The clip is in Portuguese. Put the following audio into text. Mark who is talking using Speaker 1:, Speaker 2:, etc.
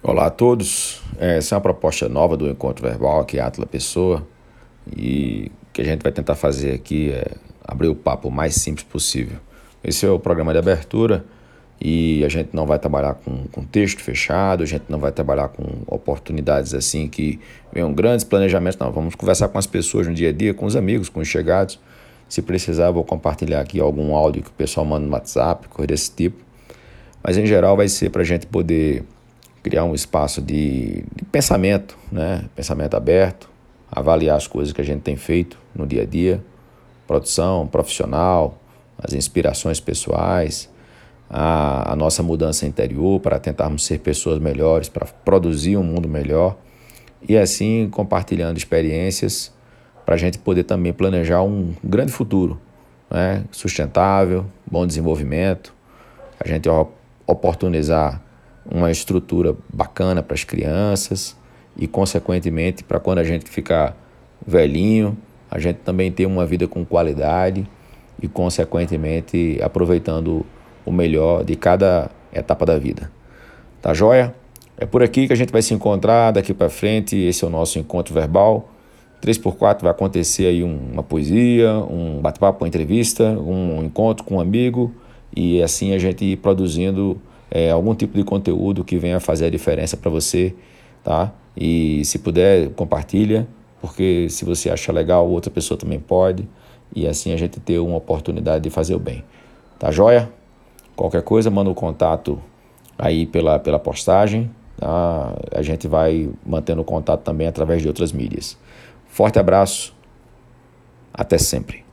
Speaker 1: Olá a todos. Essa é uma proposta nova do Encontro Verbal aqui, Atla Pessoa. E o que a gente vai tentar fazer aqui é abrir o papo o mais simples possível. Esse é o programa de abertura e a gente não vai trabalhar com, com texto fechado, a gente não vai trabalhar com oportunidades assim que venham grandes planejamentos, não. Vamos conversar com as pessoas no dia a dia, com os amigos, com os chegados. Se precisar, vou compartilhar aqui algum áudio que o pessoal manda no WhatsApp, coisa desse tipo. Mas em geral vai ser para a gente poder criar um espaço de, de pensamento, né? pensamento aberto, avaliar as coisas que a gente tem feito no dia a dia, produção profissional, as inspirações pessoais, a, a nossa mudança interior para tentarmos ser pessoas melhores, para produzir um mundo melhor e assim compartilhando experiências para a gente poder também planejar um grande futuro, né? sustentável, bom desenvolvimento, a gente oportunizar uma estrutura bacana para as crianças e, consequentemente, para quando a gente ficar velhinho, a gente também ter uma vida com qualidade e, consequentemente, aproveitando o melhor de cada etapa da vida. Tá joia? É por aqui que a gente vai se encontrar daqui para frente. Esse é o nosso encontro verbal. 3x4 vai acontecer aí uma poesia, um bate-papo, uma entrevista, um encontro com um amigo e assim a gente ir produzindo é, algum tipo de conteúdo que venha fazer a diferença para você, tá? E se puder, compartilha, porque se você acha legal, outra pessoa também pode, e assim a gente ter uma oportunidade de fazer o bem. Tá joia? Qualquer coisa, manda um contato aí pela, pela postagem, tá? A gente vai mantendo contato também através de outras mídias. Forte abraço, até sempre.